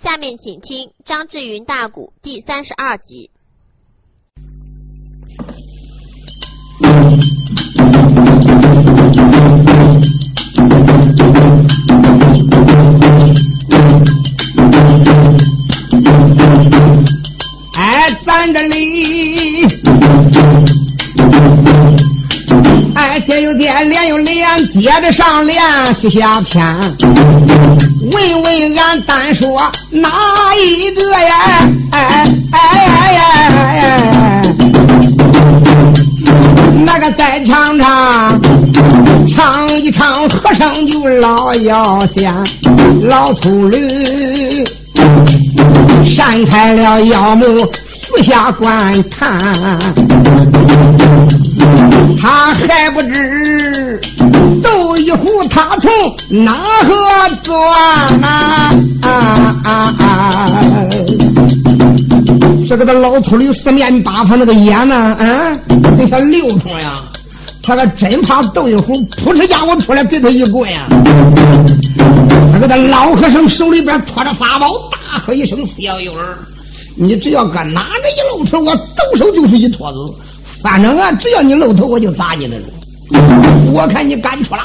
下面请听张志云大鼓第三十二集。哎，咱这里，哎，天有天，连又连，接着上联，续下篇。问问俺单说哪一个呀？哎哎哎哎哎！那个再唱唱，唱一唱，和尚就老要先，老秃驴扇开了腰目，四下观看，他还不知。斗一壶，他从哪个钻呐？啊啊啊！这个他老秃驴四面八方那个眼呢？啊，那个流通呀！他可真怕斗一壶扑哧家伙出来给他一棍呀！那个他老和尚手里边托着法宝，大喝一声：“小友儿，你只要搁哪个一露头，我抖手就是一坨子。反正啊，只要你露头，我就砸你的。”我看你敢出来。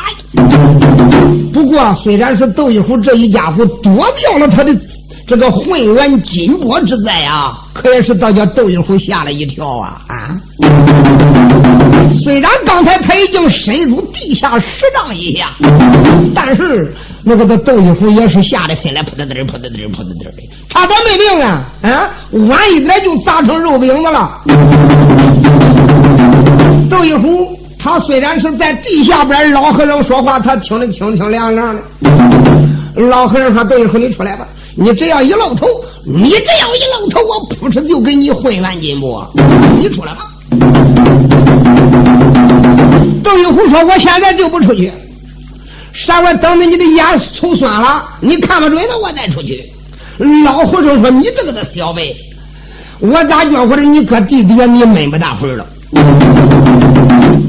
不过，虽然是窦一虎这一家伙躲掉了他的这个混元金钵之灾啊，可也是倒叫窦一虎吓了一跳啊啊！虽然刚才他已经深入地下十丈以下，但是那个窦一虎也是吓得心里扑腾腾、扑腾腾、扑腾腾的，差点没命啊！啊，晚一点就砸成肉饼子了。窦一虎。他虽然是在地下边，老和尚说话，他听得清清亮亮的。老和尚说：“窦一虎，你出来吧！你只要一露头，你只要一露头，我扑哧就给你混元金钵。你出来吧。”窦一虎说：“我现在就不出去，稍微等着你的眼抽酸了，你看不准了，我再出去。”老和尚说：“你这个的小辈，我咋觉着你搁地底下你闷不大会了？”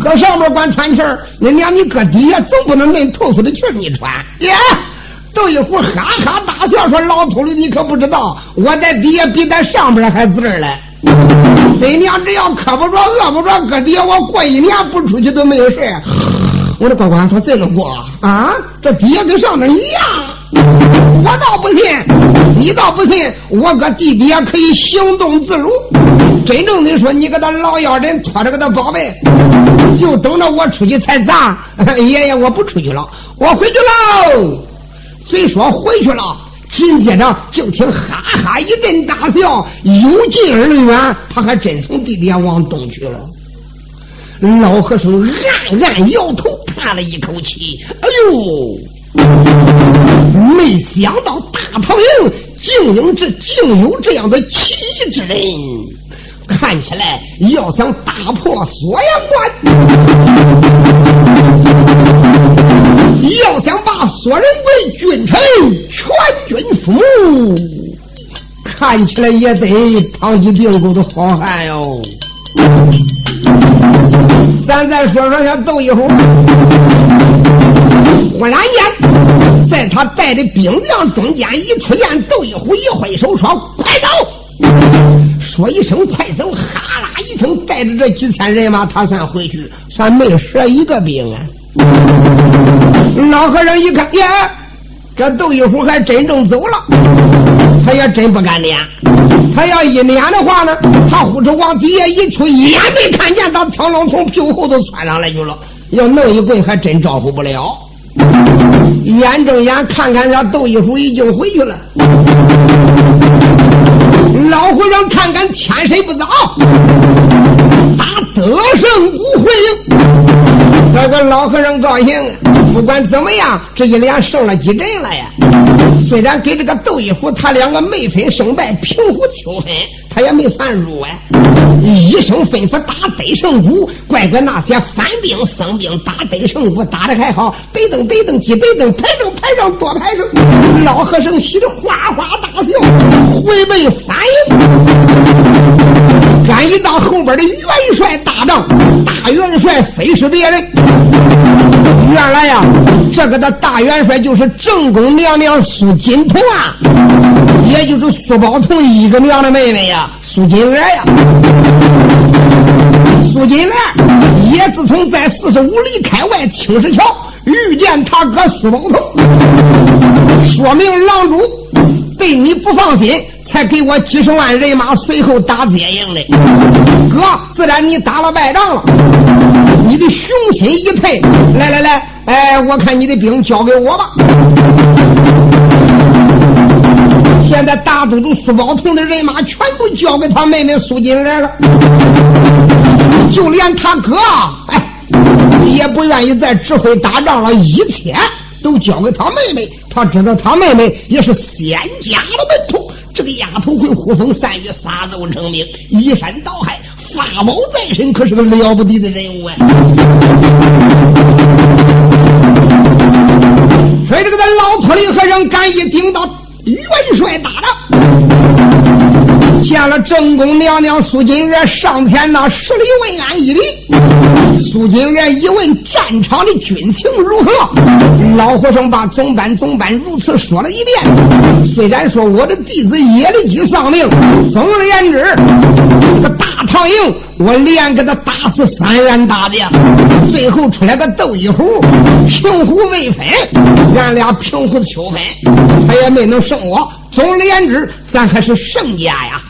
搁上面管喘气儿，那娘你搁底下总不能恁透出的气儿你喘。耶，窦一虎哈哈大笑说：“老秃驴，你可不知道，我在底下比在上边还滋儿嘞。恁娘只要渴不着、饿不着，搁底下我过一年不出去都没有事。我的乖乖，他真能过啊？这底下跟上面一样。我倒不信，你倒不信，我搁地底下可以行动自如。真正的说，你搁他老妖人拖着个他宝贝，就等着我出去才砸。爷爷，我不出去了，我回去喽。虽说回去了，紧接着就听哈哈一阵大笑，有近而远，他还真从地底下往东去了。老和尚暗暗摇头，叹了一口气：“哎呦，没想到大唐营竟有这竟有这样的奇异之人！看起来要想打破锁阳关，要想把索仁贵君臣，全军覆没，看起来也得唐吉病狗的好汉哟。”咱再说说下窦一虎，忽然间，在他带的兵将中间一出现，窦一虎一挥手说：“快走！”说一声“快走”，哈啦一声，带着这几千人马，他算回去，算没折一个兵啊。老和尚一看，呀，这窦一虎还真正走了，他也真不敢撵。他要一撵的话呢，他呼哧往底下一出，眼没看见，他苍龙从屁股后头窜上来去了。要弄一棍，还真招呼不了。眼睁眼看看，他窦一虎已经回去了。老和尚看看天色不早，打得胜不回营。这个老和尚高兴，不管怎么样，这一连胜了几阵了呀。虽然跟这个窦一虎他两个没分胜败，平分秋分，他也没算输啊。一声吩咐打得胜鼓，乖乖那些反兵僧兵打得胜鼓打的还好，北登北登几北登，排正排正多排正。老和尚喜得哗哗大笑，回奔反应。俺一到后边的元帅大帐，大元帅非是别人，原来呀，这个的大元帅就是正宫娘娘苏金童啊，也就是苏宝同一个娘的妹妹呀，苏金莲呀。苏金莲也自从在四十五里开外青石桥遇见他哥苏宝同，说明郎主对你不放心。才给我几十万人马，随后打接应的。哥，自然你打了败仗了，你的雄心一退。来来来，哎，我看你的兵交给我吧。现在大都督苏宝同的人马全部交给他妹妹苏锦来了，就连他哥哎也不愿意再指挥打仗了，一切都交给他妹妹。他知道他妹妹也是仙家的门徒。这个丫头会呼风散雨、撒豆成名、移山倒海，法宝在身，可是个了不得的人物啊！所以这个咱老秃驴和尚敢一顶到元帅打仗，见了正宫娘娘苏锦月上前那十里问安一礼。苏锦月一问战场的军情如何，老和尚把总班总班如此说了一遍。虽然说我的弟子耶律基丧命，总而言之，这个大唐营我连给他打死三员大将，最后出来个窦一虎，平虎未分，俺俩平虎秋分，他也没能胜我。总而言之，咱还是胜家呀。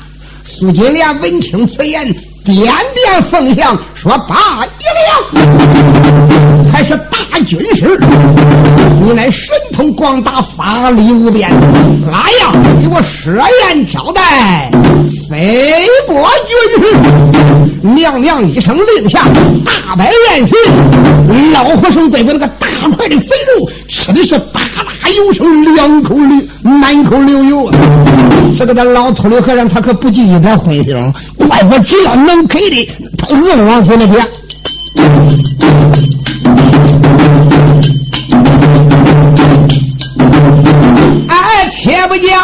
苏金莲闻听此言。点点凤翔，说：“八一两，还是大军师，你乃神通广大，法力无边。来呀，给我设宴招待，飞波军师。”娘娘一声令下，大摆宴席。老和尚对着那个大块的肥肉，吃的是大有声，两口流，满口流油。这个咱老秃驴和尚，他可不记一点荤腥，怪不只要能给的，他硬往嘴里边。哎，且不讲，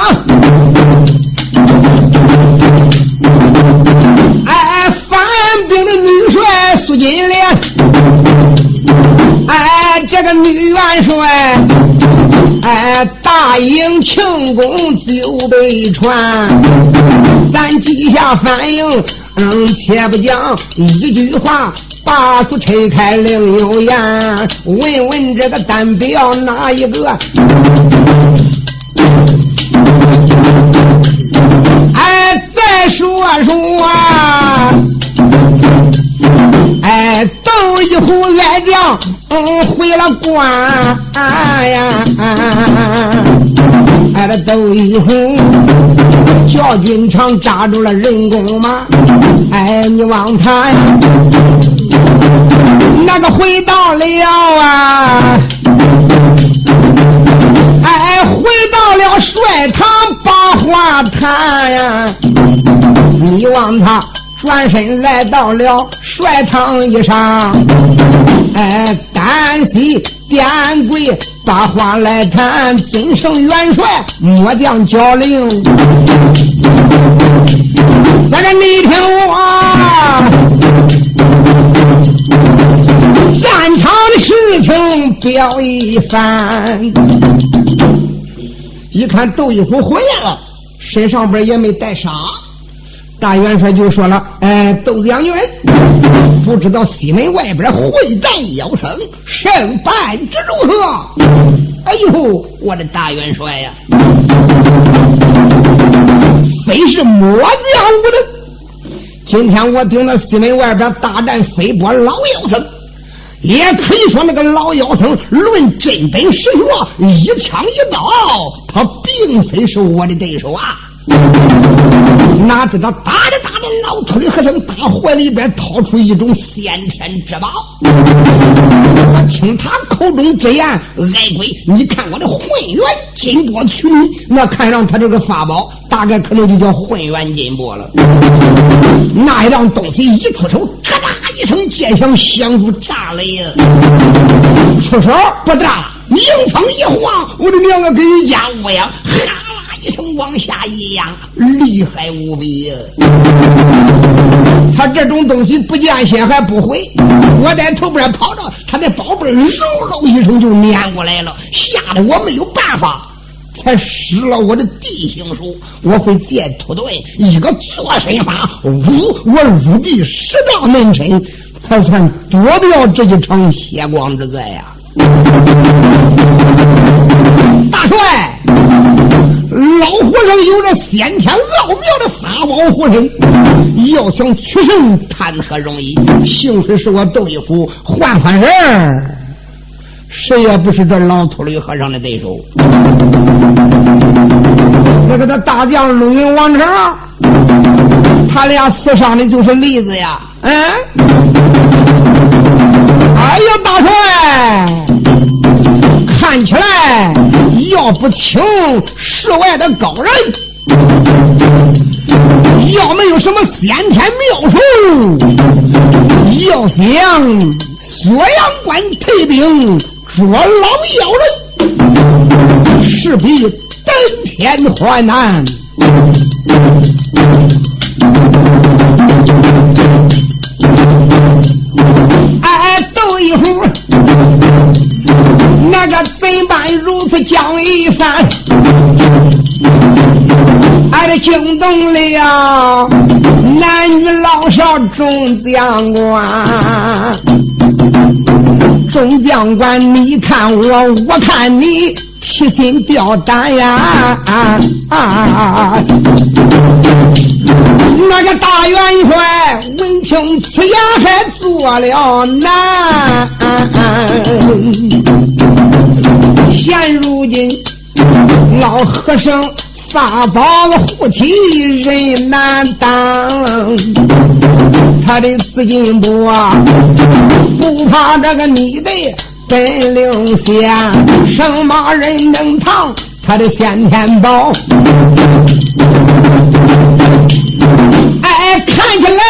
哎，反兵的女帅苏金莲，哎，这个女元帅。庆功酒杯传，咱记下反应。嗯，且不讲一句话，把书拆开另有言。问问这个单表哪一个？哎，再说说啊。哎，窦一虎爱将，嗯，回了关呀！哎，这窦一虎叫军场扎住了人工马，哎，你望他呀，那个回到了啊，哎，回到了帅堂把话谈呀，你望他。转身来到了帅堂一上，哎，单膝点跪，把话来谈。尊圣元帅，末将教令。这个你听我，战场的事情表一番。一看窦一虎回来了，身上边也没带伤。大元帅就说了：“哎，窦将军，不知道西门外边混战妖僧胜败之如何？”哎呦，我的大元帅呀，非是末将无能。今天我顶着西门外边大战飞波老妖僧，也可以说那个老妖僧论真本实学，一枪一刀，他并非是我的对手啊。哪知道打着打着，老秃驴和尚大怀里边掏出一种先天之宝。我听他口中之言，矮鬼，你看我的混元金钵取你，那看上他这个法宝，大概可能就叫混元金钵了。那一样东西一出手，咔嗒一声剑响，响如炸雷呀！出手不大，迎风一晃，我的娘啊，跟压乌鸦，哈！一声往下一仰，厉害无比呀！他这种东西不见血还不回，我在头边跑到他的宝贝嗖喽一声就撵过来了，吓得我没有办法，才使了我的地形术，我会借土遁一个坐身法，呜，我入地十丈门深，才算躲掉这一场血光之灾呀！大帅，老和尚有着先天奥妙的法宝护身，要想取胜谈何容易？幸亏是我窦一夫，换换人儿谁也不是这老秃驴和尚的对手。那个他大将陆云王成，他俩死伤的就是例子呀。嗯，哎呀，大帅。看起来要不请世外的高人，要没有什么先天妙术，要想锁阳关退兵捉老妖人，势必登天还难。那个怎办如此讲一番？俺这惊动了男女老少众将官，众将官你看我，我看你，提心吊胆呀！那个大元帅闻听此言，还做了难。现如今老和尚法宝护体人难当，他的资金不啊，不怕这个你的本领险，什么人能藏他的先天宝？哎，看起来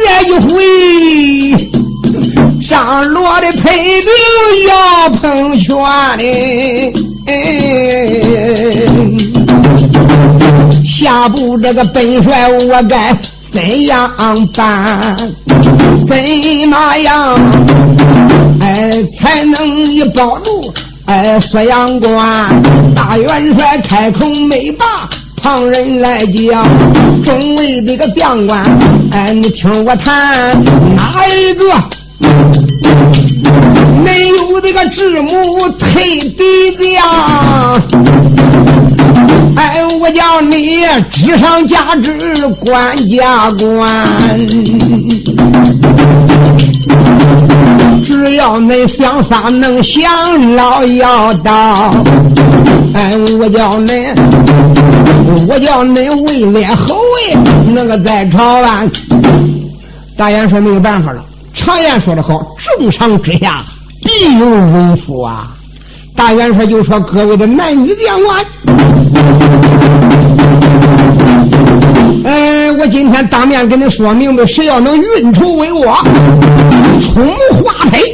这一回，张罗的配兵要碰拳的。下步这个本帅我该怎样办？怎么样？哎，才能一保住哎锁阳关？大元帅开口没把。旁人来讲，众位这个将官，哎，你听我谈，哪一个没有这个智母退敌将？哎，我叫你知上加知，官加官。只要恁想法能想老要到，哎，我叫恁，我叫恁位列侯爷，那个在朝安。大爷说没有办法了。常言说得好，重赏之下必有荣夫啊。大元帅就说：“各位的男女将官，哎，我今天当面跟你说明白，谁要能运筹帷幄，充花胚，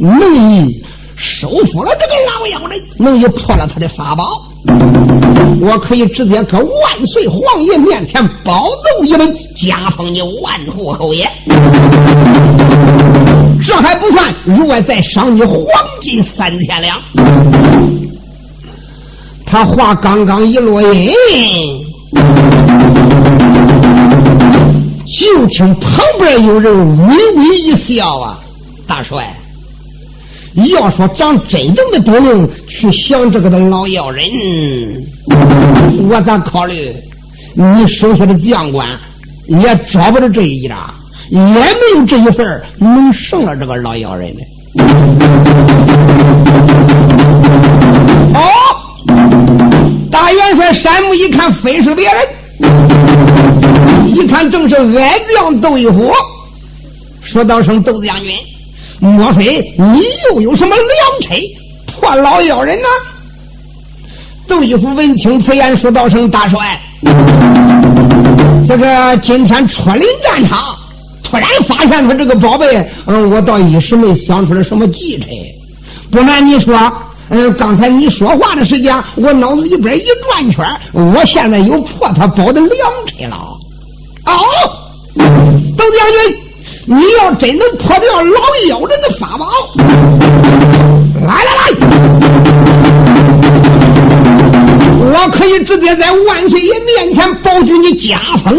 能以收服了这个老妖人，能以破了他的法宝，我可以直接搁万岁皇爷面前保奏一本，加封你万户侯爷。”这还不算，如外再赏你黄金三千两。他话刚刚一落音，就听旁边有人微微一笑啊！大帅，要说咱真正的本领去降这个的老妖人，我咋考虑你手下的将官也找不着这一家。也没有这一份能胜了这个老妖人的。哦，大元帅山木一看，非是别人，一看正是矮将窦一虎。说道声窦将军，莫非你又有什么良策破老妖人呢？窦一虎闻听此言，说道声大帅，这个今天出临战场。突然发现他这个宝贝，嗯，我倒一时没想出来什么计策。不瞒你说，嗯，刚才你说话的时间，我脑子里边一转圈，我现在有破他宝的良辰了。哦，窦将军，你要真能破掉老妖人的法宝，来来来，我可以直接在万岁爷面前保举你加封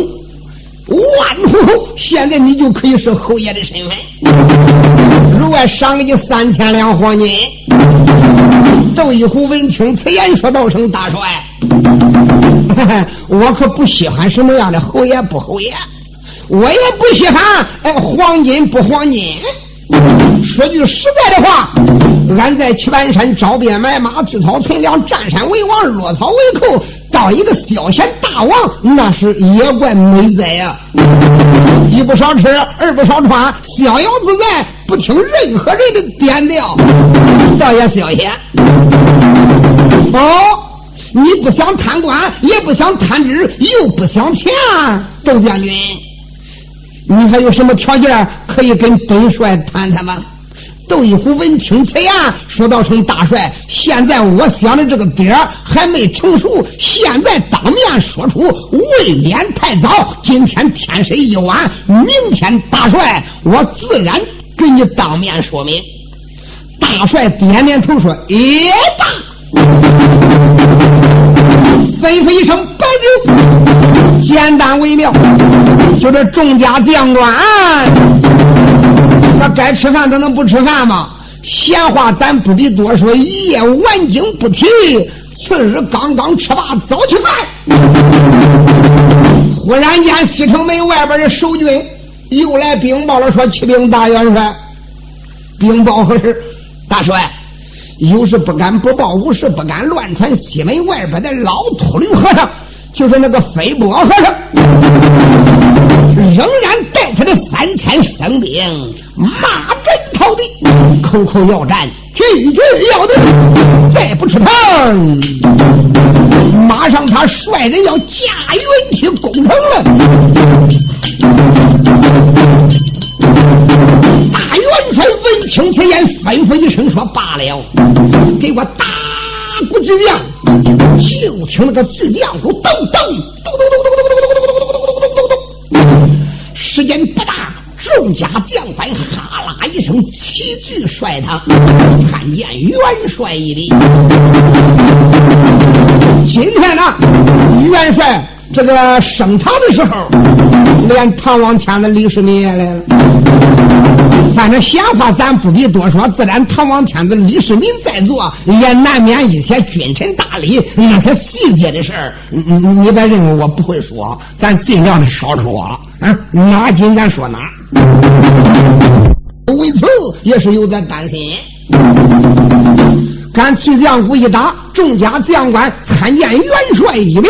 万户侯，现在你就可以是侯爷的身份，额外赏给你三千两黄金。窦一虎闻听此言，说道声：“大帅，我可不稀罕什么样的侯爷不侯爷，我也不稀罕哎黄金不黄金。说句实在的话，俺在棋盘山招兵买马，聚草存粮，占山为王，落草为寇，当一个小贤大王，那是也怪美哉呀！一不少吃，二不少穿，逍遥自在，不听任何人的点调，倒也消闲。”哦，你不想贪官，也不想贪职，又不想钱，窦将军，你还有什么条件可以跟本帅谈谈吗？窦一虎闻听此言，说道：“成大帅，现在我想的这个点儿还没成熟，现在当面说出未免太早。今天天色已晚，明天大帅我自然给你当面说明。”大帅点点头说：“也罢。”吩咐一声摆酒，简单为妙。就这众家将官，那该吃饭他能不吃饭吗？闲话咱不必多说，一夜完经不提。次日刚刚吃罢早起饭，忽然间西城门外边的守军又来禀报了，说启禀大元帅，禀报何事？大帅。有事不敢不报，无事不敢乱传。西门外边的老秃驴和尚，就是那个飞波和尚，仍然带他的三千生兵，马奔逃敌，口口要战，句句要的。再不吃饭，马上他率人要驾云梯攻城了。元帅闻听此言，吩咐一声说：“罢了，给我打鼓巨将。”就听那个巨将鼓咚咚咚咚咚咚咚咚咚咚咚咚咚咚咚咚。时间不大，众家将官哈啦一声齐聚帅堂，参见元帅一礼。今天呢，元帅。这个升堂的时候，连唐王天子李世民也来了。反正闲话咱不必多说，自然唐王天子李世民在座，也难免一些君臣大礼那些细节的事儿。你你别认为我不会说，咱尽量的少说。嗯，哪紧咱说哪。为此也是有点担心。俺巨将府一打，众家将官参见元帅一礼。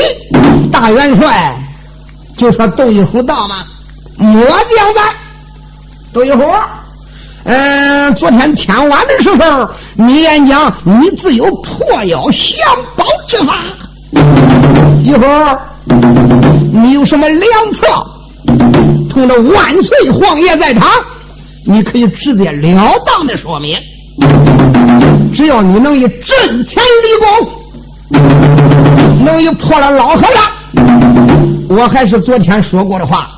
大元帅就说：“窦一虎到吗？”末将在。窦一虎，嗯，昨天天晚的时候，你演讲，你自有破妖降宝之法。一虎，你有什么良策？同着万岁皇爷在堂，你可以直截了当的说明。只要你能以阵前立功，能以破了老和尚，我还是昨天说过的话，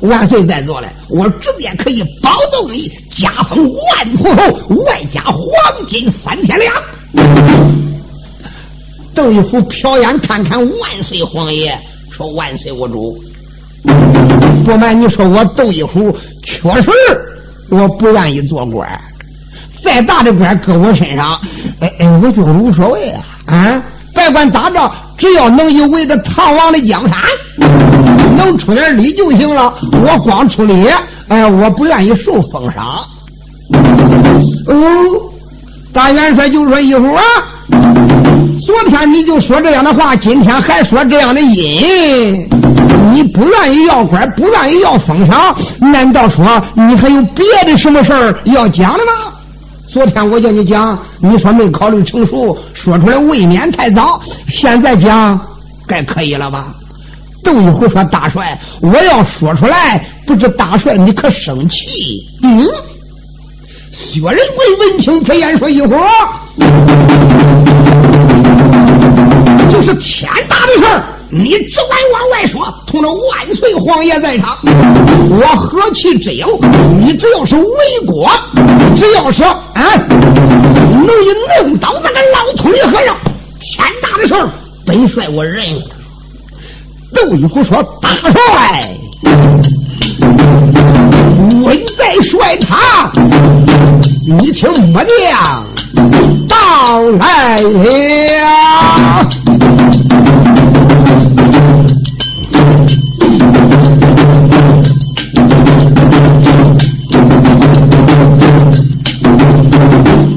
万岁在座嘞，我直接可以保奏你加封万户侯，外加黄金三千两。窦一虎瞟眼看看万岁皇爷，说：“万岁我主，不瞒你说，我窦一虎确实我不愿意做官。”再大的官搁我身上，哎哎，我就无所谓啊！啊，别管咋着，只要能有为这唐王的江山，能出点力就行了。我光出力，哎，我不愿意受封赏。哦，大元帅就说一会儿啊，昨天你就说这样的话，今天还说这样的音，你不愿意要官，不愿意要封赏，难道说你还有别的什么事儿要讲的吗？昨天我叫你讲，你说没考虑成熟，说出来未免太早。现在讲，该可以了吧？窦一虎说：“大帅，我要说出来，不知大帅你可生气？”嗯，薛仁贵闻听此言，说：“一会儿就是天大的事儿，你只管往外说。同着万岁皇爷在场，我何其之有？你只要是为国，只要是啊，能以弄倒那个老秃驴和尚，天大的事儿，本帅我认。”窦一虎说：“大帅。”稳在帅堂，你听末将到来了。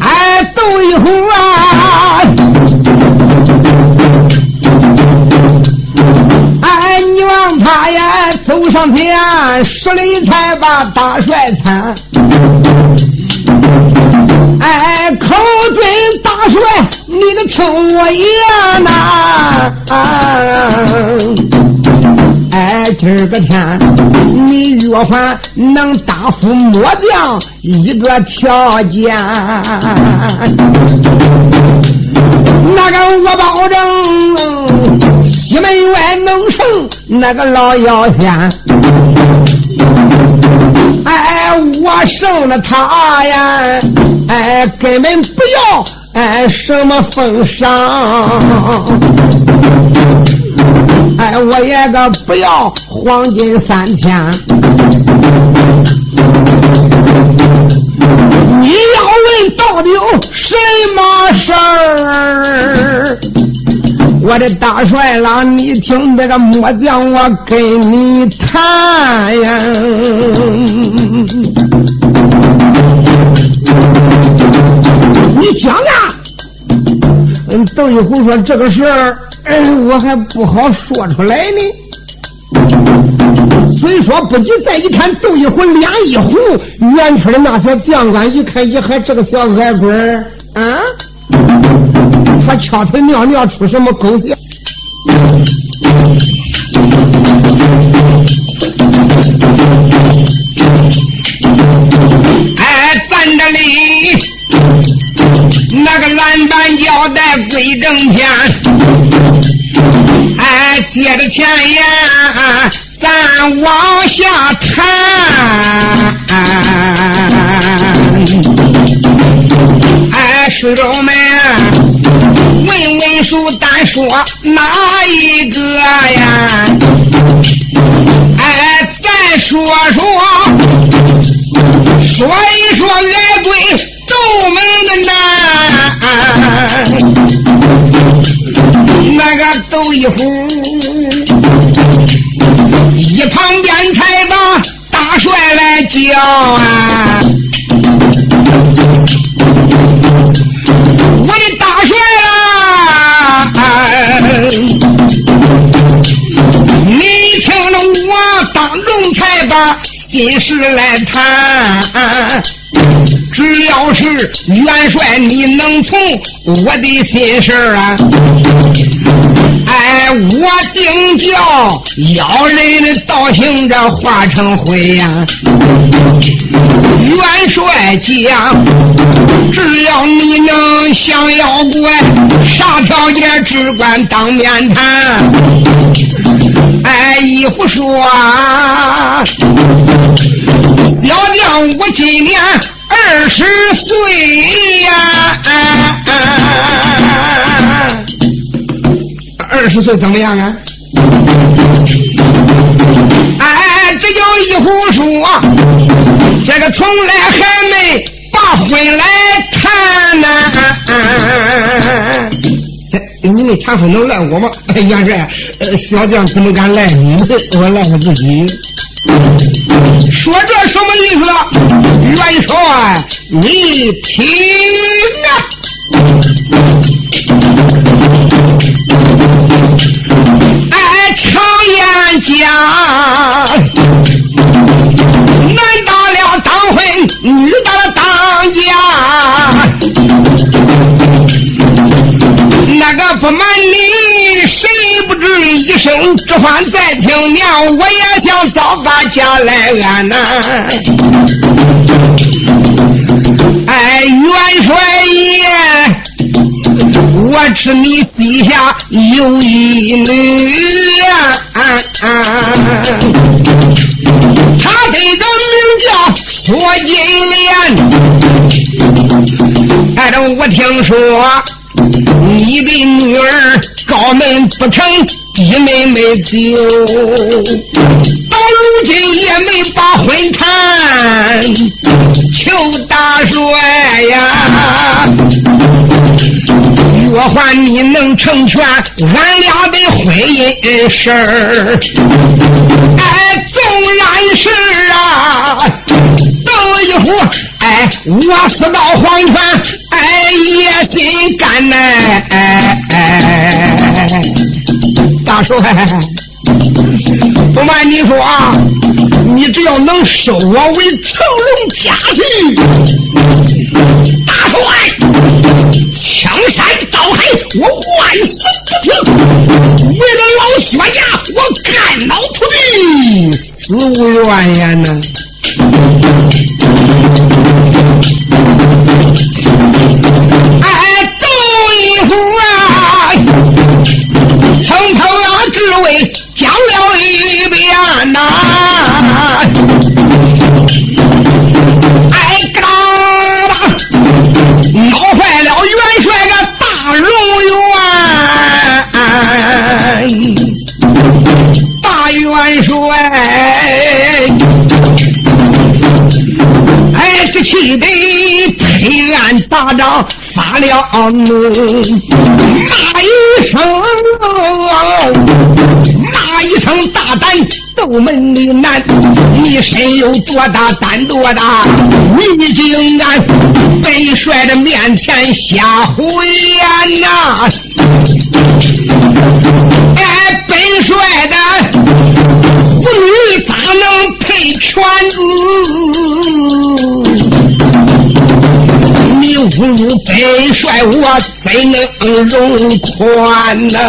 哎走一户啊！哎你望他呀走上前十里才把大帅参哎哎口尊大帅你个听我言呐！哎，今儿个天，你若还能答复末将一个条件，那个我保证西门外能胜那个老妖仙。哎，我胜了他呀！哎，根本不要哎什么封赏，哎，我也个不要黄金三千。你要问到底有什么事儿？我的大帅郎，你听这个末将我跟你谈呀。你讲啊。嗯，窦一虎说这个事儿，我还不好说出来呢。虽说不急，再一看窦一虎脸一红，远处的那些将官一看，一看这个小矮鬼儿啊。他敲腿尿尿出什么狗血？那个蓝板腰带归正天，哎，接着前言，咱往下谈。哎，书中们。问问书单说哪一个呀？哎，再说说，说一说矮一，旁边才把大帅来叫啊。我的大帅啦你听了我当众才把心事来谈，只要是元帅你能从我的心事啊，我定叫妖人的道行这化成灰呀。元帅讲，只要你能降妖怪，啥条件只管当面谈。哎，一胡说，小将我今年二十岁呀，二十岁怎么样啊？哎，这叫一虎说。这个从来还没把婚来谈呢，哎你们谈婚能赖我吗？元帅，呃小将怎么敢赖你？我赖我自己。说这什么意思？元帅，你听男大了当婚。女的当家，那个不瞒你，谁不知一生之欢在青年，我也想早把家来安呐。元帅爷，我知你膝下有一女啊，他这个名叫索金莲。哎，这我听说你的女儿高门不成。弟妹没走，到如今也没把婚谈。求大帅呀，我还你能成全俺俩的婚姻事儿，哎，纵然是啊，等一会哎，我死到黄泉，哎，也心甘呐，哎哎。大帅，不瞒你说啊，你只要能收我为成龙家婿，大帅，枪山刀海我万死不辞。为了老薛家，我肝脑涂地，死无怨言呐。哎，杜一夫啊，从头。为讲了黑暗大帐发了怒，骂一声。骂一声大胆，斗门的男，你身有多大胆多大？你竟敢本帅的面前瞎胡言呐！哎，本帅的妇女咋能配犬子？侮辱本帅，我怎能容宽呢？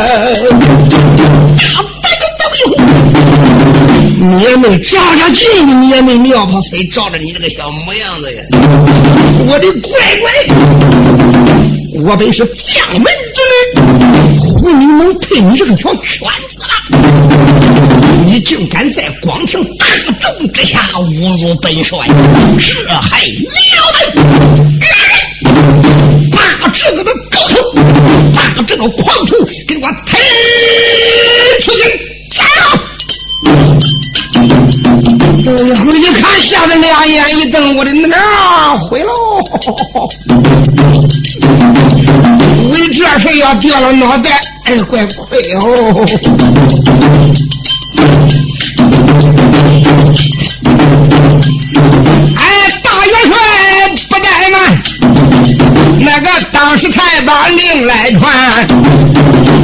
你也没照下去，你也没尿泡谁照着你这个小模样子呀！我的乖乖，我本是将门之女，胡女能配你这个小犬子吗？你竟敢在光庭大众之下侮辱本帅，这还了得！把这个的狗头，把这个狂徒给我推出去！等一会儿一看，吓得两眼一瞪，我的娘，毁喽！为这事要掉了脑袋，哎，怪亏哦！哎，当时才把令来传。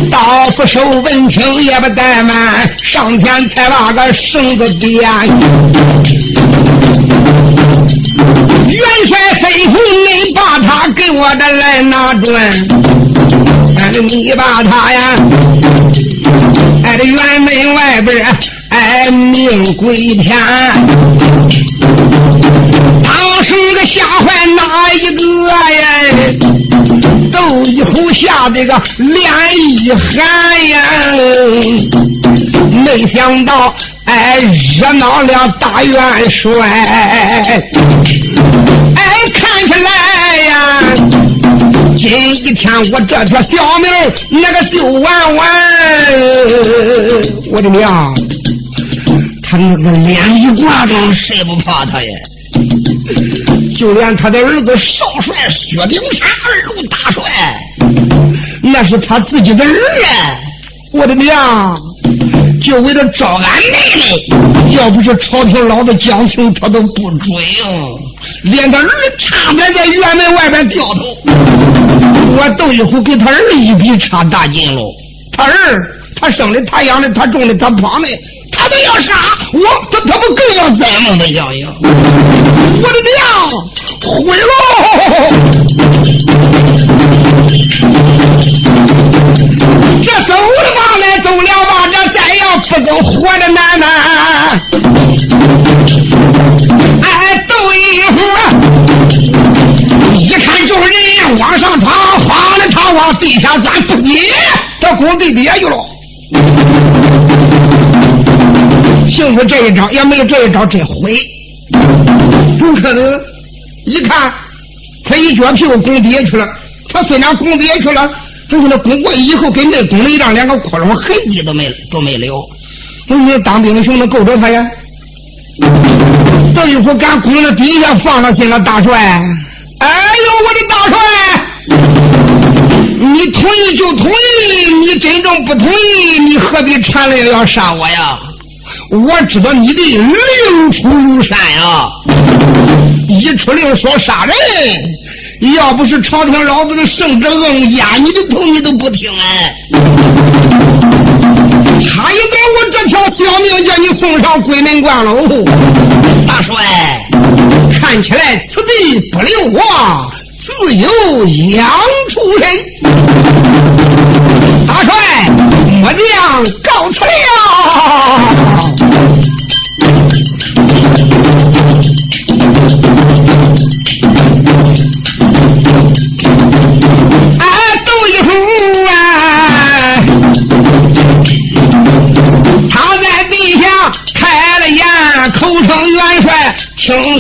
刀斧手文听也不怠慢，上前才把个绳子点。元帅吩咐你把他给我的来拿准，哎，你把他呀，挨着辕门外边哎，命归天。当时个吓坏哪一个呀？窦一虎吓得个脸一寒呀！没想到哎，热闹了大元帅。哎，看起来呀，今一天我这条小命那个就完完。我的娘！他那个脸一挂都谁不怕他呀？就连他的儿子少帅薛丁山二路大帅，那是他自己的儿啊！我的娘！就为了招俺妹妹，要不是朝廷老子讲情，他都不准。连他儿差点在院门外边掉头，我窦一虎给他儿一比差大劲喽。他儿，他生的，他养的，他种的，他胖的。他都要杀我，他他不更要宰吗？那样样，我的娘，毁喽！不走，活的难呐！哎，斗一会，一看。往上爬，爬了他往地下钻，不接，他攻地底下去了。幸亏这一招，要没有这一招，真毁。有可能一看，他一脚屁股拱地下去了。他虽然拱地下去了，但是那拱过以后，跟那拱了一张两个窟窿，痕迹都没都没留。说你当兵的兄弟够着他呀？等一会儿敢攻到底下，放了心了，大帅。哎呦，我的大帅！你同意就同意，你真正不同意，你何必传来要杀我呀？我知道你的令出如山呀，一出令说杀人，要不是朝廷老子的圣旨硬压你的头，你都不听哎。差一点，我这条小命叫你送上鬼门关喽！大帅，看起来此地不留我，自有养出人。大帅，末将告辞了。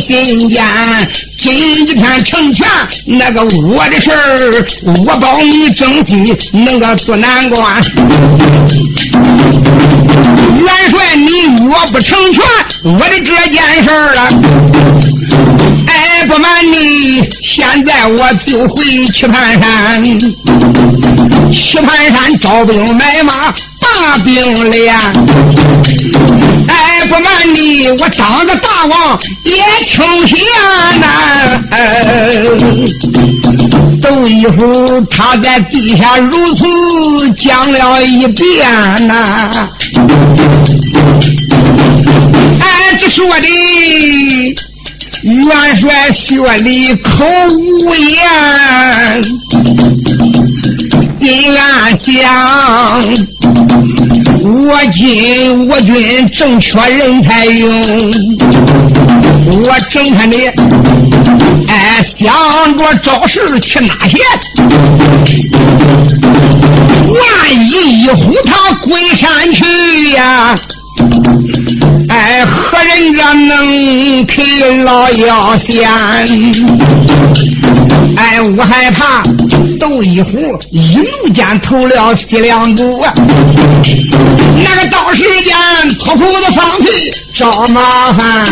听信间，今天成全那个我的事儿，我保你征西那个渡难关。元帅，你若不成全我的这件事儿了，哎，不瞒你，现在我就回棋盘山，棋盘山招兵买马。大兵连，不瞒你，我当个大王也清闲呐。窦一虎他在地下如此讲了一遍呐。哎，这说的元帅薛礼口无言，心暗想。我军我军正缺人才用，我整天的哎想着找事去哪些？万一一呼他归山去呀？哎，何人这能给老妖仙？哎，我害怕窦一虎一怒间投了西凉谷，那个到时间脱裤子放屁找麻烦，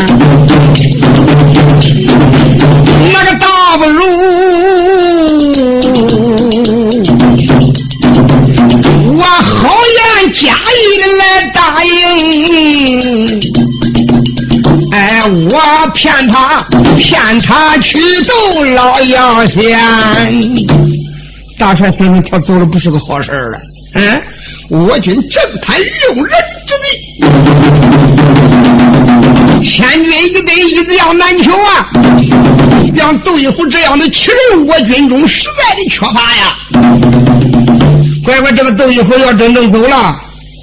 那个倒不如我好言意来答应。哎，我骗他，骗他去斗老妖仙。大帅心里他走了不是个好事了。嗯，我军正派用人之计，千军一得，一子要难求啊！像窦一虎这样的奇人，我军中实在的缺乏呀。乖乖，这个窦一虎要真正走了，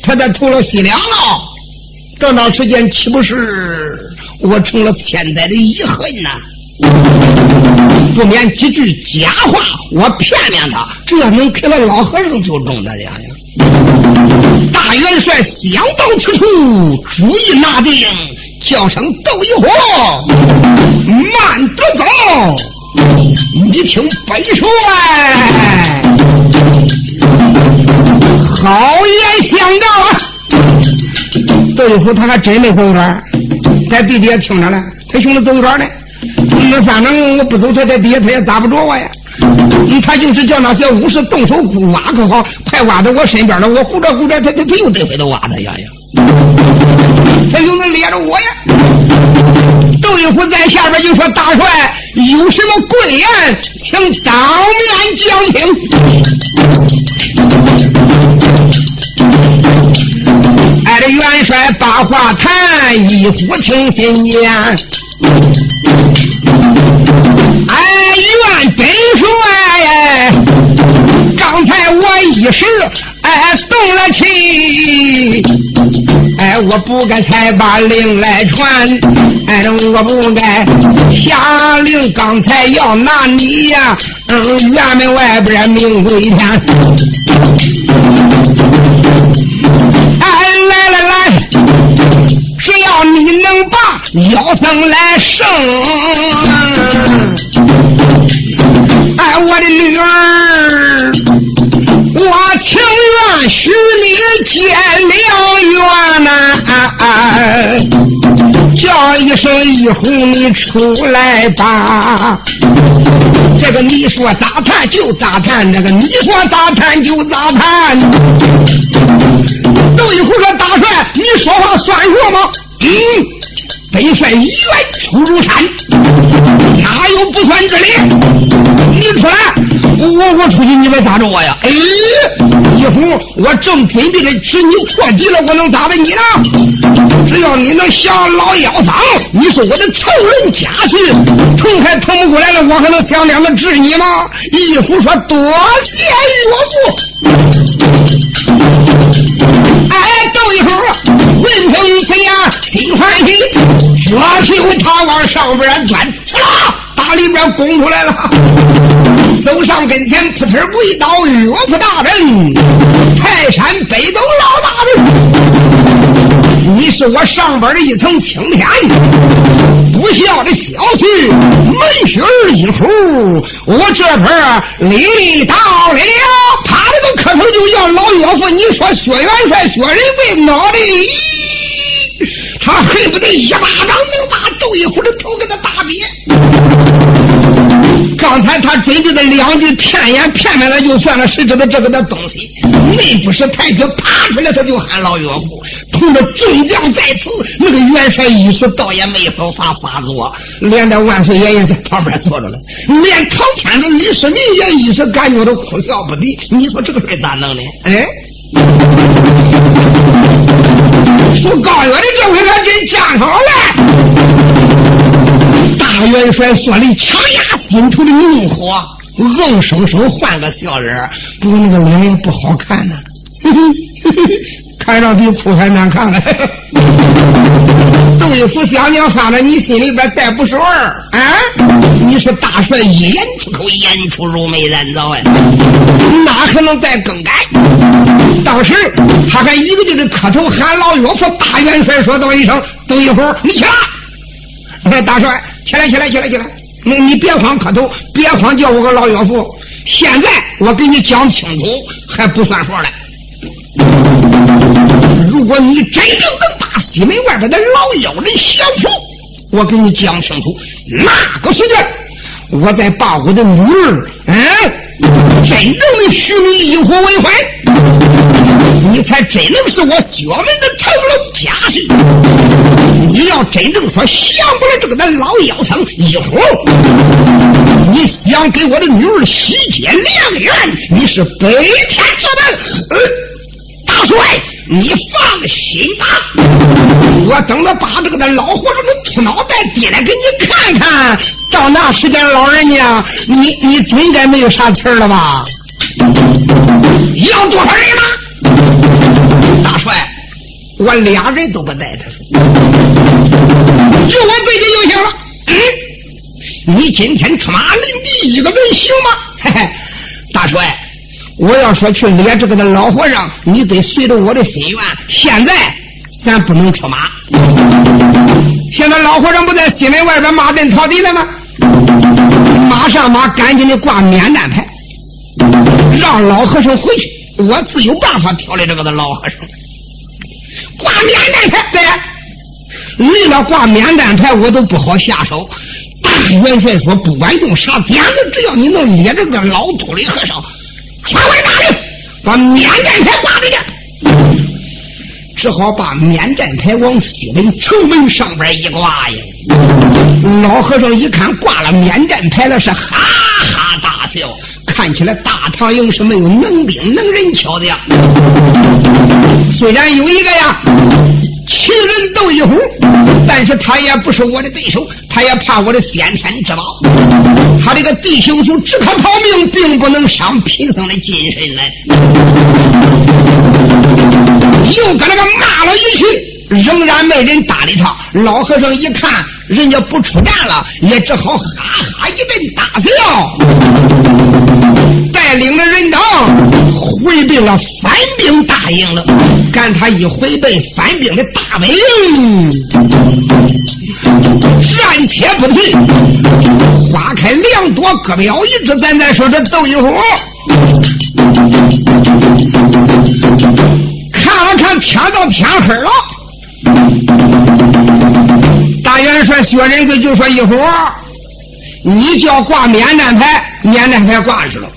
他再投了西凉了，到那时间岂不是？我成了千载的遗恨呐！不免几句假话，我骗骗他，这能给了老和尚就中的呀！大元帅想到此处，主意拿定，叫声窦一火，慢得走。你听本帅，好言相告啊！窦一虎他还真没走远。在地底下听着呢，他兄弟走远呢。那反正我不走，他在底下他也砸不着我呀。他就是叫那些武士动手挖可好，快挖到我身边了，我鼓着鼓着，他他他又得回头挖他呀呀。他兄弟咧着我呀。窦一虎在下边就说：“大帅有什么贵言，请当面讲听。”哎，这元帅把话谈，一呼听心间。哎，元本帅，刚才我一时哎动了气，哎，我不该才把令来传，哎，我不该下令，刚才要拿你呀。嗯，院门外边明归天。哎，来来来，只要你能把妖僧来生，哎，我的女儿，我情愿许你结良缘呐。叫一声一哄，你出来吧！这个你说咋谈就咋谈，那个你说咋谈就咋谈。邓一虎说：“大帅，你说话算数吗？”嗯，本帅远出如山，哪有不算之理？你出来，我我出去，你们咋着我呀？哎，一虎，我正准备着指你破敌了，我能咋的你呢？只要你能降老妖僧，你是我的仇人家婿，疼还疼不过来了，我还能想两个治你吗？一虎说：“多谢岳父。”哎，窦一虎闻听此言，心欢喜，脚头他往上边钻，刺啦，打里边攻出来了，走上跟前，扑腾跪倒，岳父大人，泰山北斗老大人。你是我上边的一层青天，不孝的小婿，门须儿一虎，我这边礼到了，磕头就要老岳父。你说薛元帅、薛仁贵脑袋，他恨不得一巴掌能把窦一虎的头给他打扁。刚才他准备的两句骗言骗骗了就算了，谁知道这个那东西内不是太君爬出来，他就喊老岳父。同着众将在此，那个元帅一时倒也没法发发作，连带万岁爷爷在旁边坐着了，连唐天子李世民也一时感觉到哭笑不得。你说这个事咋弄呢？哎，说高岳的这回可真站好了。大元帅说的强压心头的怒火，硬生生换个笑脸不过那个脸也不好看呢，看着比哭还难看了。窦一虎想想，算了，你心里边再不是味儿啊？你是大帅一言出口，言出如眉染皂哎，哪可能再更改？当时他还一个劲的磕头喊老岳父。大元帅说道一声：“等一会儿，你起来，大帅。”起来，起来，起来，起来！你你别慌磕头，别慌叫我个老岳父。现在我给你讲清楚，还不算数嘞。如果你真正能把西门外边的老妖人降服，我给你讲清楚，那个时间，我再把我的女儿，嗯。真正的许你一婚为婚，你才真能是我薛门的成龙家婿。你要真正说降不了这个咱老妖僧一虎，你想给我的女儿喜结良缘，你是白天之门。大帅，你放心吧，我等着把这个咱老和尚的秃脑袋跌来给你看看。到那时间，老人家，你你总该没有啥气儿了吧？要多少人吗？我俩人都不带他，就我自己就行了。嗯，你今天出马领敌一个人行吗？嘿嘿，大帅，我要说去猎这个的老和尚，你得随着我的心愿。现在咱不能出马。现在老和尚不在西门外边骂阵讨敌了吗？马上马，赶紧的挂免战牌，让老和尚回去。我自有办法调理这个的老和尚。挂免战牌，对，为了挂免战牌，我都不好下手。大元帅说，不管用啥点子，只要你能捏着个老秃驴和尚，千万大令，把免战牌挂着去。只好把免战牌往西门城门上边一挂呀。老和尚一看挂了免战牌了，是哈哈大笑。看起来大唐营是没有能兵能人巧的呀。虽然有一个呀，奇人斗一虎，但是他也不是我的对手。他也怕我的先天之宝。他这个弟兄术只可逃命，并不能伤贫僧的精神呢。又搁那个骂了一句，仍然没人搭理他。老和尚一看人家不出战了，也只好哈哈一阵大笑，带领着人等回避了反兵大营了。赶他一回避反兵的大本营，暂且不提，花开两朵，各表一枝。咱再说这窦一虎。看了看天到天黑了，大元帅薛仁贵就说：“一会儿你叫挂免战牌，免战牌挂去了。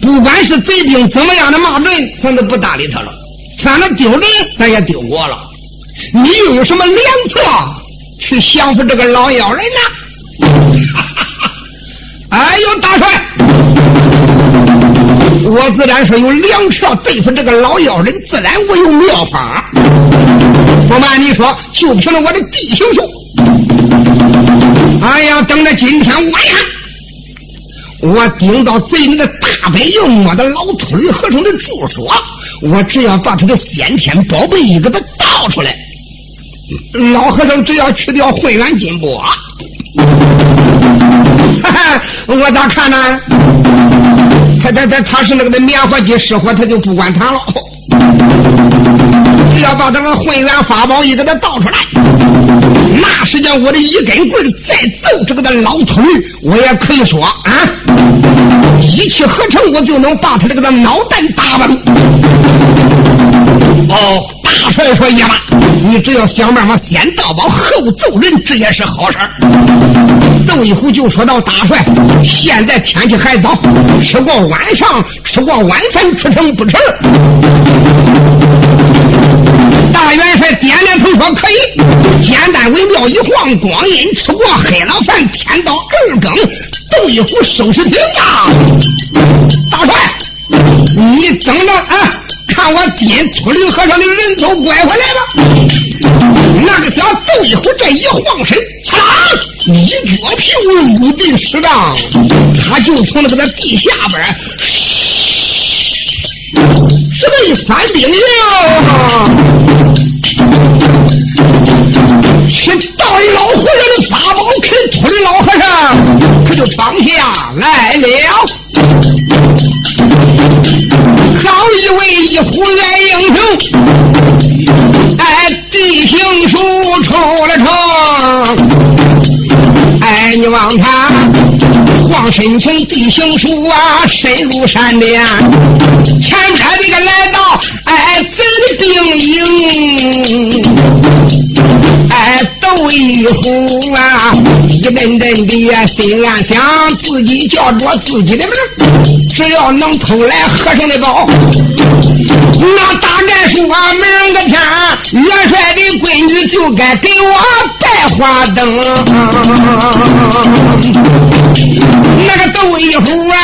不管是贼兵怎么样的骂人，咱都不搭理他了。反正丢人，咱也丢过了。你又有什么良策去降服这个老妖人呢？” 哎呦，大帅！我自然说有粮票对付这个老妖人，自然我有妙法。不瞒你说，就凭着我的地形术。哎呀，等着今天晚上，我顶到贼人的大本营，摸到老秃驴和尚的住所，我只要把他的先天宝贝一给他倒出来，老和尚只要去掉混元金钵，哈哈，我咋看呢？他他他他是那个的灭火机失火，他就不管他了。只 要把他个混元法宝一给他倒出来，那时间我的一根棍再揍这个的老秃驴，我也可以说啊，一气呵成，我就能把他这个的脑袋打崩。哦。大帅说：“爷吧，你只要想办法先盗宝后揍人，这也是好事窦一虎就说到：“大帅，现在天气还早，吃过晚上，吃过晚饭出城不迟。”大元帅点点头说：“可以。”简单微妙一晃，光阴吃过黑了饭，天到二更，窦一虎收拾停当。大帅，你等着啊！看我爹秃驴和尚的人都拐回来了，那个小窦一虎这一晃身，嚓，一脚屁股入地十丈，他就从那个那地下边，这么一翻兵营，去盗一老和尚的法宝，可秃驴老和尚可就闯下来了。好一位一虎来英雄，哎，地形术出了城，哎，你望他黄深情地形术啊，深入山巅，前边那个来到哎贼的兵营，哎。窦一虎啊，一阵阵的呀，心暗想，自己叫着自己的名，只要能偷来和尚的宝，那大概说明个天，元帅的闺女就该给我带花灯。那个窦一虎啊，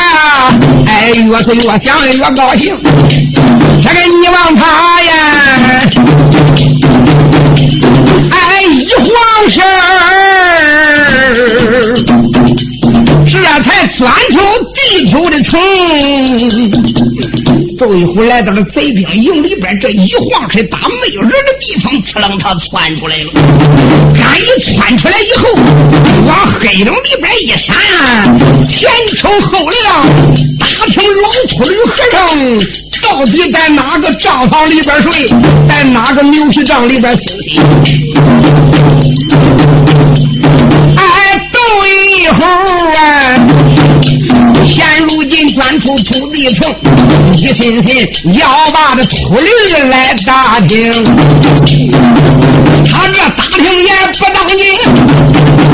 哎，越是越想越高兴，这个你望他呀，哎，一晃。神这才钻出地球的层。窦一虎来到了贼兵营里边，这一晃身，打没有人的地方，呲楞他窜出来了。刚一窜出来以后，往黑影里边一闪，前瞅后亮，打听老秃驴和尚。到底在哪个帐房里边睡，在哪个牛皮帐里边休息？哎，斗一会儿啊！钻出土地城，一心心要把这土驴来打听。他这打听也不当紧，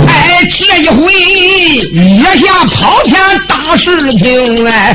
哎，这一回月下跑天大事情来。